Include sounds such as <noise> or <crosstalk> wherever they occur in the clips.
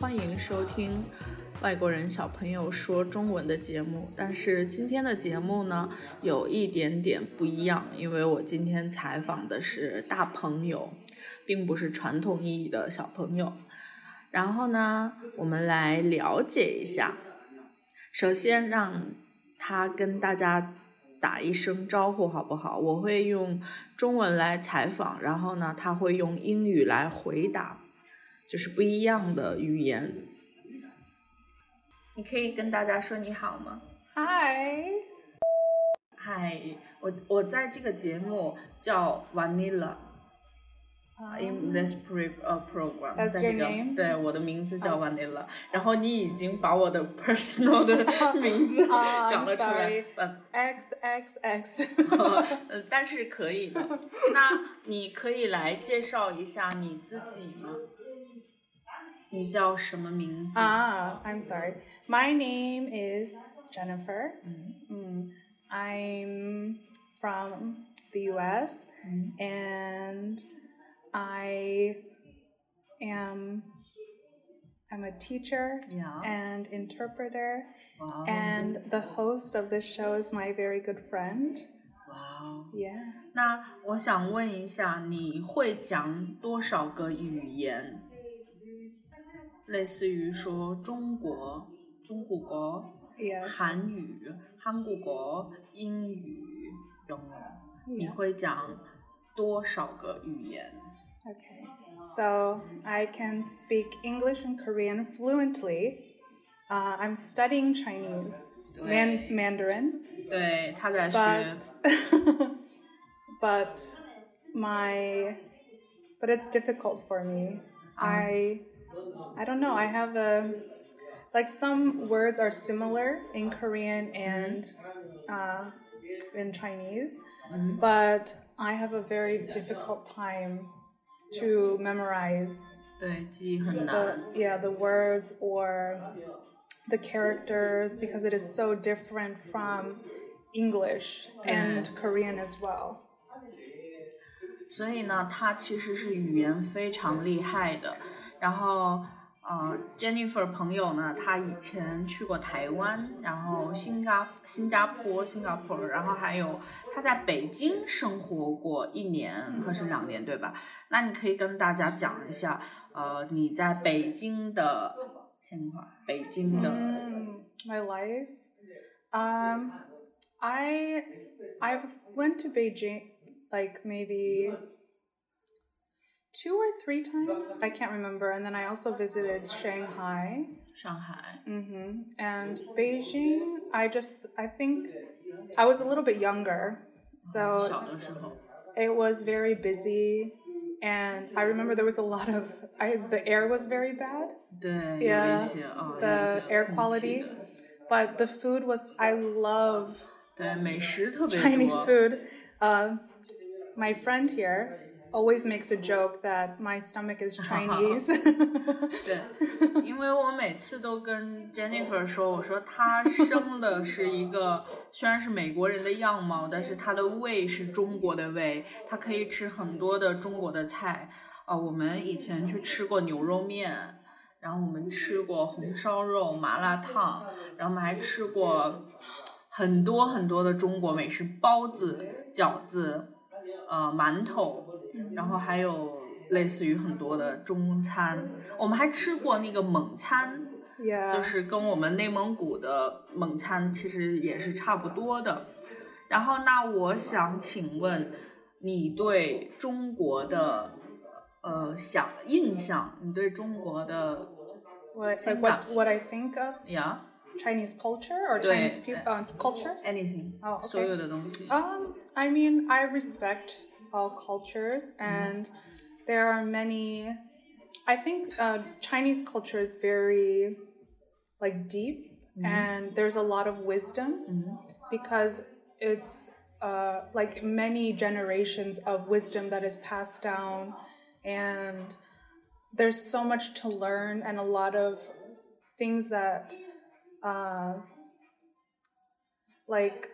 欢迎收听外国人小朋友说中文的节目。但是今天的节目呢，有一点点不一样，因为我今天采访的是大朋友，并不是传统意义的小朋友。然后呢，我们来了解一下。首先让他跟大家打一声招呼，好不好？我会用中文来采访，然后呢，他会用英语来回答。就是不一样的语言。你可以跟大家说你好吗？Hi，嗨，我我在这个节目叫 Vanilla。In this pre 呃 program，在这个对我的名字叫 Vanilla，然后你已经把我的 personal 的 <laughs> 名字 <laughs> 讲了出来，X X X，<laughs> 但是可以的。那你可以来介绍一下你自己吗？你叫什么名字？啊，I'm sorry. My name is Jennifer. Mm. I'm from the U.S. Mm. and I am I'm a teacher yeah. and interpreter, wow. and the host of this show is my very good friend. Wow. Yeah. 那我想问一下，你会讲多少个语言？ 类似于说中国、中国国、韩语、韩国国、英语、中文，你会讲多少个语言？Okay, so I can speak English and Korean fluently. Uh, I'm studying Chinese, man Mandarin. 对，他在学。<laughs> But my, but it's difficult for me. I I don't know. I have a like some words are similar in Korean and uh, in Chinese, mm-hmm. but I have a very difficult time to memorize. The, yeah, the words or the characters because it is so different from English and Korean as well. 所以呢，他其实是语言非常厉害的。 然后，呃，Jennifer 朋友呢，他以前去过台湾，然后新加新加坡、新加坡，然后还有他在北京生活过一年还是两年，对吧？那你可以跟大家讲一下，呃，你在北京的现况，北京的。My life, um, I I've went to Beijing like maybe. Two or three times. I can't remember. And then I also visited Shanghai. Shanghai. Mm-hmm. And Beijing, I just, I think I was a little bit younger. So it was very busy. And I remember there was a lot of, I, the air was very bad. yeah, the air quality. But the food was, I love Chinese food. Uh, my friend here, always makes a joke that my stomach is <laughs> Chinese <laughs> 对，因为我每次都跟 Jennifer 说，我说她生的是一个 <laughs> 虽然是美国人的样貌，但是她的胃是中国的胃，她可以吃很多的中国的菜。啊，我们以前去吃过牛肉面，然后我们吃过红烧肉、麻辣烫，然后我们还吃过很多很多的中国美食，包子、饺子。呃，馒头，然后还有类似于很多的中餐，我们还吃过那个蒙餐，就是跟我们内蒙古的蒙餐其实也是差不多的。然后，那我想请问你对中国的呃想印象，你对中国的 what what what I think of yeah Chinese culture or Chinese people uh, culture anything oh okay 所有的东西 um I mean I respect all cultures mm-hmm. and there are many I think uh, Chinese culture is very like deep mm-hmm. and there's a lot of wisdom mm-hmm. because it's uh, like many generations of wisdom that is passed down and there's so much to learn and a lot of things that uh, like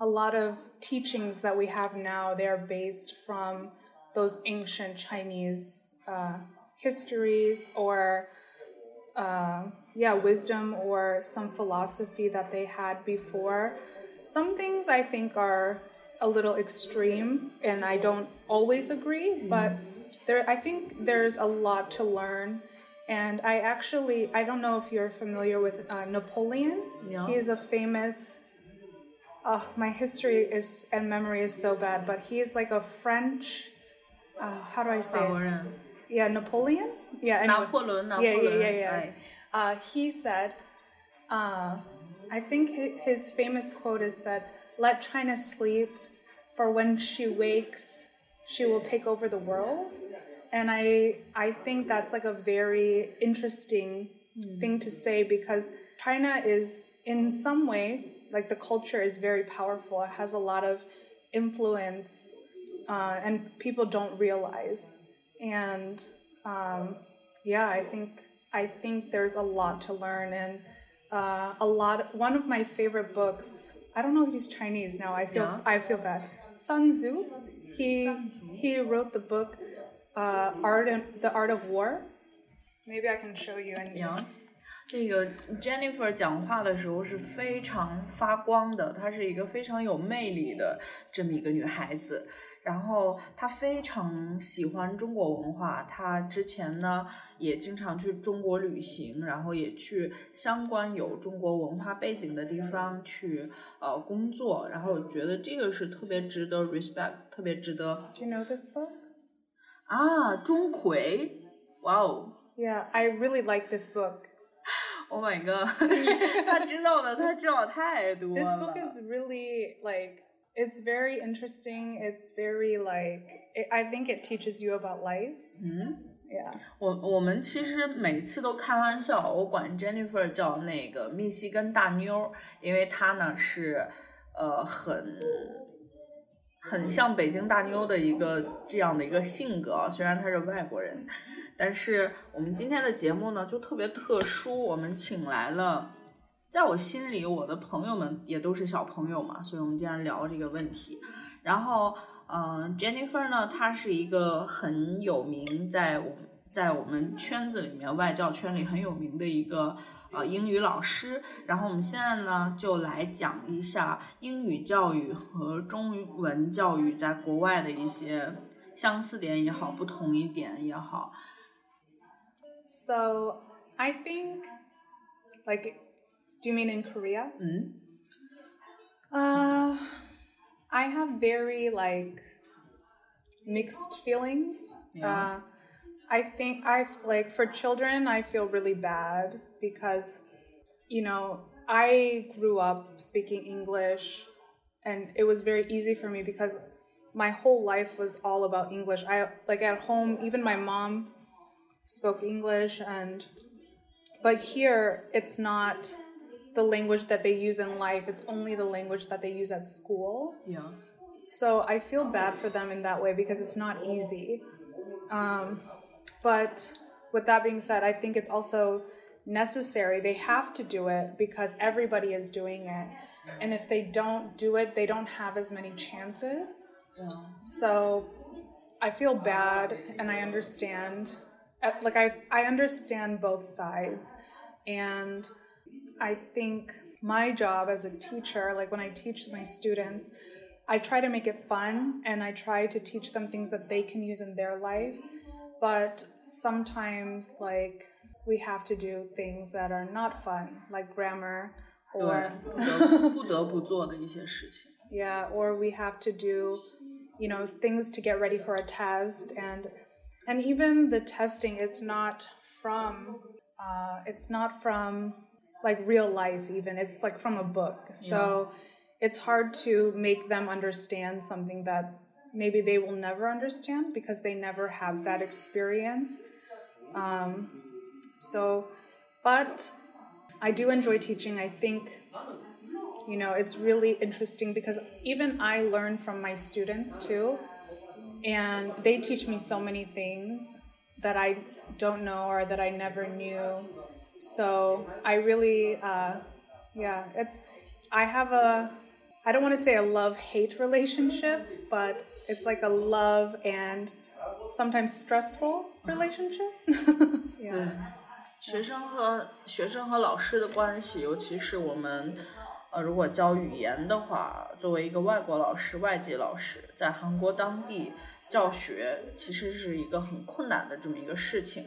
a lot of teachings that we have now, they are based from those ancient Chinese uh, histories or uh, yeah, wisdom or some philosophy that they had before. Some things I think are a little extreme, and I don't always agree, but there I think there's a lot to learn. And I actually I don't know if you're familiar with uh, Napoleon. Yeah. He is a famous oh, my history is and memory is so bad, but he's like a French. Uh, how do I say? It? Yeah, Napoleon. Yeah, anyway. Napoleon, Napoleon. Yeah, yeah, yeah. yeah. Right. Uh, he said, uh, I think his famous quote is said, "Let China sleep, for when she wakes, she will take over the world." And I, I think that's like a very interesting mm. thing to say because China is in some way like the culture is very powerful. It has a lot of influence, uh, and people don't realize. And um, yeah, I think I think there's a lot to learn and uh, a lot. One of my favorite books. I don't know if he's Chinese now. I feel Yeah. I feel bad. Sun Tzu. He he wrote the book uh, Art and the Art of War. Maybe I can show you. And 呀，这个 Jennifer 讲话的时候是非常发光的，她是一个非常有魅力的这么一个女孩子。然后她非常喜欢中国文化，她之前呢也经常去中国旅行，然后也去相关有中国文化背景的地方去呃工作。然后我觉得这个是特别值得 respect，特别值得 Do you know this book? 啊钟馗，哇哦！Yeah, I really like this book. Oh my god！他知道的，他知道太多了。This book is really like it's very interesting. It's very like I think it teaches you about life. 嗯，Yeah. 我我们其实每次都开玩笑，我管 Jennifer 叫那个密西根大妞儿，因为她呢是呃很很像北京大妞的一个这样的一个性格啊，虽然她是外国人，但是我们今天的节目呢就特别特殊，我们请来了。在我心里，我的朋友们也都是小朋友嘛，所以我们今天聊这个问题。然后，嗯、j e n n i f e r 呢，她是一个很有名，在我们在我们圈子里面，外教圈里很有名的一个呃英语老师。然后我们现在呢，就来讲一下英语教育和中文教育在国外的一些相似点也好，不同一点也好。So I think like do you mean in Korea? 嗯 Uh I have very like mixed feelings. Yeah. Uh I think I've like for children I feel really bad because you know, I grew up speaking English and it was very easy for me because my whole life was all about English. I like at home even my mom spoke English and but here it's not the language that they use in life. It's only the language that they use at school.，Yeah，So I feel bad for them in that way because it's not easy. Um, but with that being said, I think it's also necessary. They have to do it because everybody is doing it. And if they don't do it, they don't have as many chances. yeah. So I feel bad and I understand. Uh, like I I understand both sides, and I think my job as a teacher, like when I teach my students, I try to make it fun and I try to teach them things that they can use in their life. But sometimes, like, we have to do things that are not fun, like grammar or. <laughs> yeah, or we have to do, you know, things to get ready for a test. And and even the testing it's not from uh, it's not from like real life even. It's like from a book. So it's hard to make them understand something that maybe they will never understand because they never have that experience. Um, so but i do enjoy teaching. I think you know it's really interesting because even i learn from my students too and they teach me so many things that i don't know or that i never knew so i really uh, yeah it's i have a i don't want to say a love hate relationship but it's like a love and sometimes stressful relationship. 对 <laughs> yeah.，学生和学生和老师的关系，尤其是我们，呃，如果教语言的话，作为一个外国老师、外籍老师，在韩国当地 教学，其实是一个很困难的这么一个事情。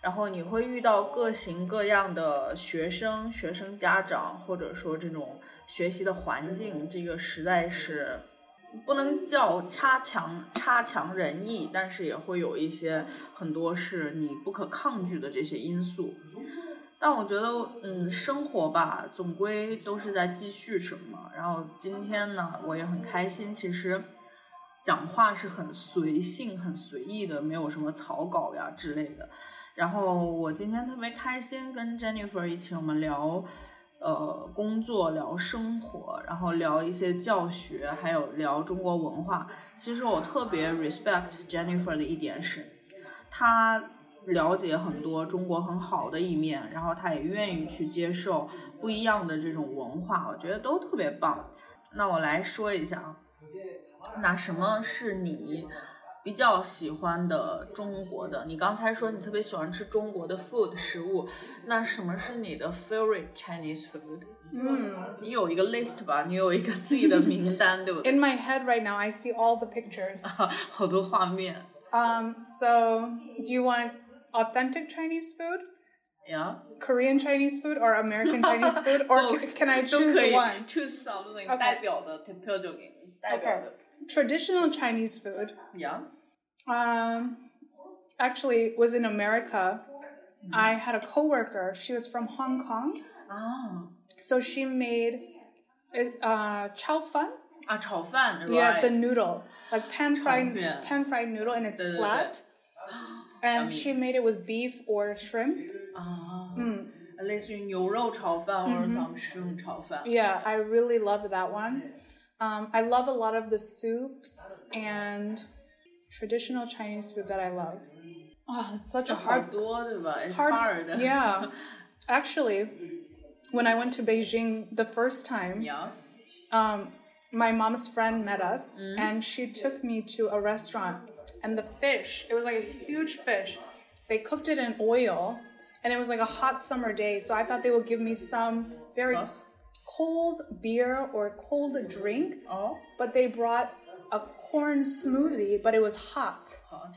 然后你会遇到各型各样的学生、学生家长，或者说这种学习的环境，这个实在是不能叫差强差强人意，但是也会有一些很多是你不可抗拒的这些因素。但我觉得，嗯，生活吧，总归都是在继续什么。然后今天呢，我也很开心。其实讲话是很随性、很随意的，没有什么草稿呀之类的。然后我今天特别开心，跟 Jennifer 一起我们聊，呃，工作，聊生活，然后聊一些教学，还有聊中国文化。其实我特别 respect Jennifer 的一点是，她了解很多中国很好的一面，然后她也愿意去接受不一样的这种文化，我觉得都特别棒。那我来说一下啊，那什么是你？比较喜欢的中国的，你刚才说你特别喜欢吃中国的 food 食物，那什么是你的 favorite Chinese food？嗯，你有一个 list 吧，你有一个自己的名单，对不对？ In <laughs> my head right now, I see all the pictures. <laughs> 好多画面 Um, so, do you want authentic Chinese food, 呀。 Korean Chinese food, or American Chinese <laughs> food, or can, Both can I 都 choose 可以 one? choose something Okay. 代表的票就给你代表 Okay. 的 Traditional Chinese food. 呀。 Um, actually, was in America. I had a coworker. She was from Hong Kong, 啊 so she made uh, chow fun. 啊，炒饭 Yeah, the right noodle, like pan fried yeah. pan fried noodle, and it's 对对对 flat. <gasps> And she made it with beef or shrimp. 啊， Mm. 类似于牛肉炒饭或者咱们食用炒饭。 Yeah, I really loved that one. Um, I love a lot of the soups and traditional Chinese food that I love. Oh, it's such a hard, it's hard, hard. Yeah, actually, when I went to Beijing the first time, yeah, um, my mom's friend met us, mm. and she took me to a restaurant, and the fish, it was like a huge fish. They cooked it in oil, and it was like a hot summer day, so I thought they would give me some very Sauce? cold beer or cold drink 哦， but they brought a corn smoothie but it was hot 好，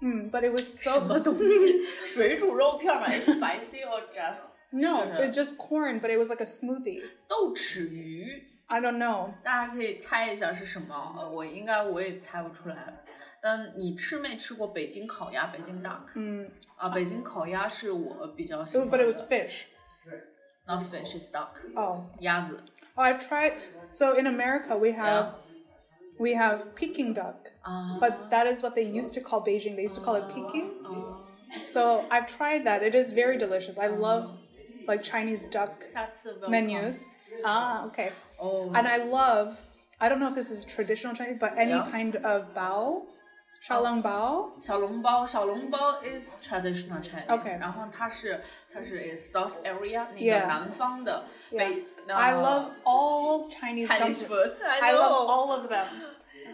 mm, but it was 什 so <laughs> <laughs> <laughs> 么东西？水煮肉片吗？Spicy or just no 就是 it just corn but it was like a smoothie 豆豉鱼？ i don't know 大家可以猜一下是什么？呃，我应该我也猜不出来。但你吃没吃过北京烤鸭？北京 duck？嗯啊，北京烤鸭是我比较喜欢 It- 的。 but it was fish. Not fish, it's duck. Oh. 鸭子. Oh, I've tried. So in America, we have yeah. we have Peking duck, uh, but that is what they used to call Beijing. They used to call it Peking. Uh, so I've tried that. It is very delicious. I love like Chinese duck menus. Ah, okay. Oh. And I love. I don't know if this is traditional Chinese, but any yeah. kind of bao xiaolong bao. 小笼包，小笼包 is traditional Chinese，、 Okay. 然后它是它是 is South area 那个 Yeah. 南方的 Yeah. 北。 I 呃 love all Chinese, Chinese dumplings. food. <laughs> I love know. all of them.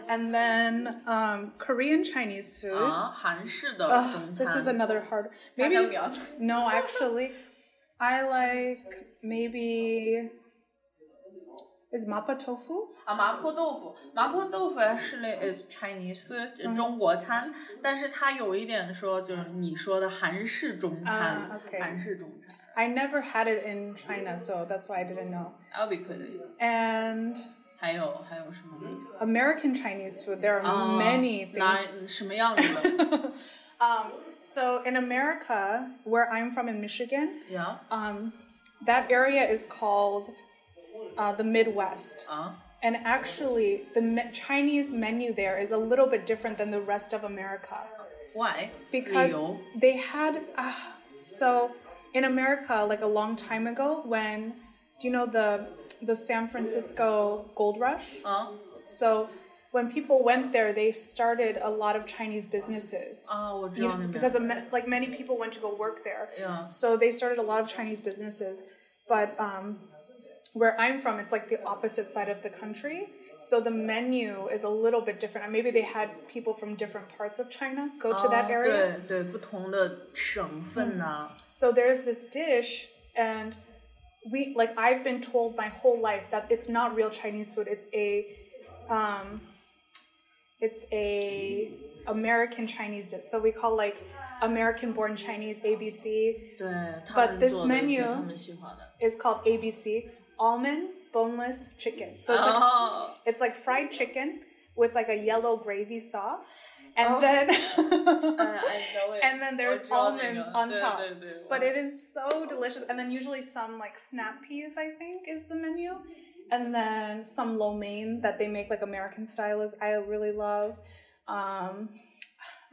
And then um, Korean Chinese food. 啊，韩式的 Ugh, 中 this is 餐。 another hard. <laughs> 炸酱 Maybe 面 no, actually, I like maybe is mappa tofu. 啊，麻婆豆腐，麻婆豆腐是类 is Chinese food，、中国餐，但是它有一点说就是你说的韩式中餐，啊，OK 韩式中餐 I never had it in China, so that's why I didn't know. ，I'll be 可以。 And 还有还有什么呢？ American Chinese food, there are 啊 many 哪 things. 什么样子的 Um, <laughs> so in America, where I'm from in Michigan, 呀 um, that area is called uh, the Midwest. Uh-huh. And actually, the Chinese menu there is a little bit different than the rest of America. Why? Because they had. Uh, so, in America, like a long time ago, when, do you know the, the San Francisco gold rush? Uh-huh. So, when people went there, they started a lot of Chinese businesses. Oh, you know, because like many people went to go work there. Yeah. So they started a lot of Chinese businesses, but um, where I'm from, it's like the opposite side of the country. So the menu is a little bit different. And maybe they had people from different parts of China go to that 哦 area. 对对，不同的省份呐、 So there's this dish, and we like I've been told my whole life that it's not real Chinese food. It's a, um, it's a American Chinese dish. So we call like American born Chinese ABC 对，他 But 们 this 做的是 menu- 他们喜欢的。 is called ABC almond boneless chicken. So it's, oh. like, it's like fried chicken with like a yellow gravy sauce. And oh. then <laughs> <laughs> and then there's almonds on top. But it is so delicious. And then usually some like snap peas, I think, is the menu. And then some lo mein that they make like American style is I really love. Um,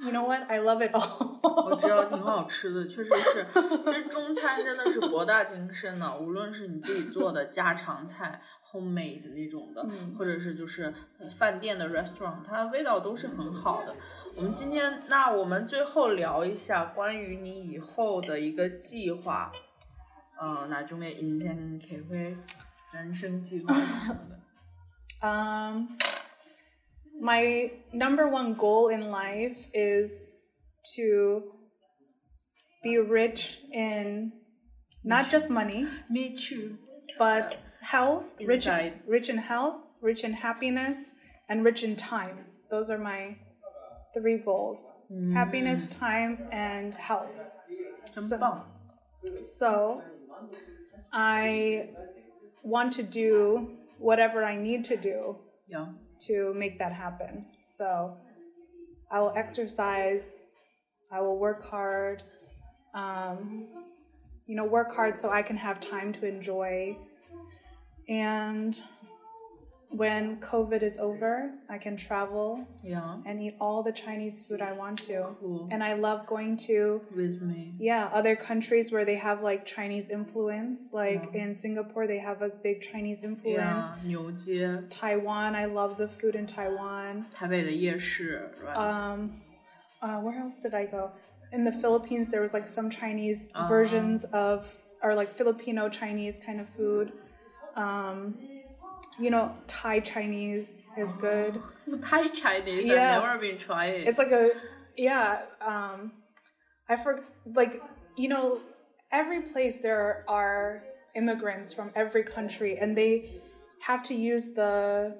you know what? I love it 我 all. <laughs> 知道挺好吃的，确实是。其实中餐真的是博大精深的，无论是你自己做的家常菜 homemade 的那种的，嗯或者是就是呃饭店的 restaurant，它味道都是很好的。我们今天，那我们最后聊一下关于你以后的一个计划，呃，哪种的인생계획人生计划是什么的？ Um, <laughs> my number one goal in life is to be rich in not just money, Me too。but health, rich, Inside. rich in health, rich in happiness, and rich in time. Those are my three goals: mm. happiness, time, and health. 真棒。So, I want to do whatever I need to do Yeah. To make that happen. So I will exercise, I will work hard, um, you know, work hard so I can have time to enjoy. And when COVID is over, I can travel Yeah. and eat all the Chinese food I want to. Cool. And I love going to With me. yeah, other countries where they have like Chinese influence. Like in Singapore, they have a big Chinese influence. Yeah，牛街， Taiwan, I love the food in Taiwan. 台北的夜市，right？ Um, uh, where else did I go? In the Philippines, there was like some Chinese versions of, or like Filipino Chinese kind of food. Um, you know, Thai Chinese is good. <laughs> Thai Chinese. Yeah. I've never been trying. It's like a, yeah. Um, I forgot, like, you know, every place there are immigrants from every country, and they have to use the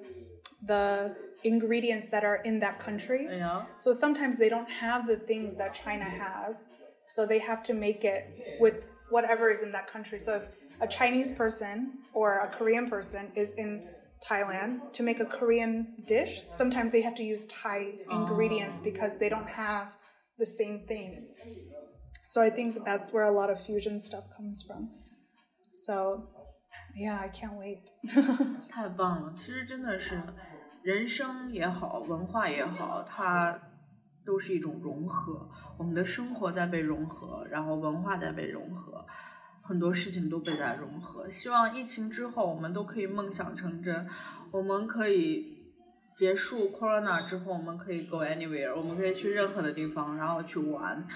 the ingredients that are in that country. yeah. So sometimes they don't have the things that China has. So they have to make it with whatever is in that country. So if a Chinese person or a Korean person is in Thailand to make a Korean dish, sometimes they have to use Thai ingredients because they don't have the same thing. So I think that that's where a lot of fusion stuff comes from. So yeah, I can't wait. <laughs> <laughs> 太棒了！其实真的是，人生也好，文化也好，它 都是一种融合。我们的生活在被融合，然后文化在被融合，很多事情都被在融合。希望疫情之后，我们都可以梦想成真，我们可以结束 Corona 之后，我们可以 go anywhere，我们可以去任何的地方，然后去玩。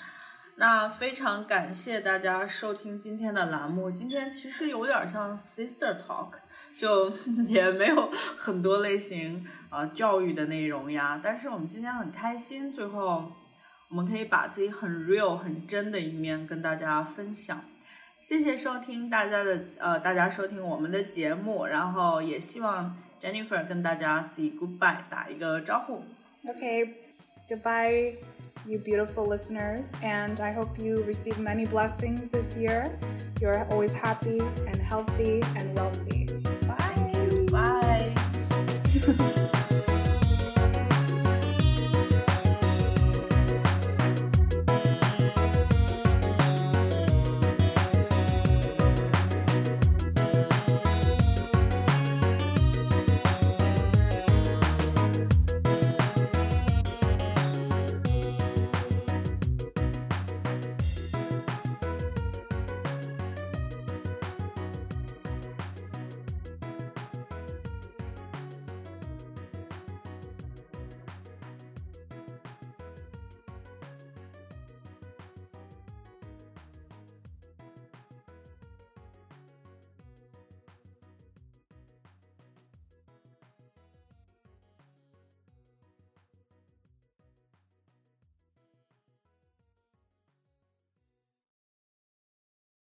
那非常感谢大家收听今天的栏目。今天其实有点像 sister talk，<laughs> 就 <laughs> 也没有很多类型呃教育的内容呀。但是我们今天很开心，最后我们可以把自己很 real、很真的一面跟大家分享。谢谢收听大家的呃，大家收听我们的节目，然后也希望 Jennifer 跟大家 say goodbye，打一个招呼。OK，Goodbye you beautiful listeners, and I hope you receive many blessings this year. You're always happy and healthy and wealthy. Bye. Bye. <laughs>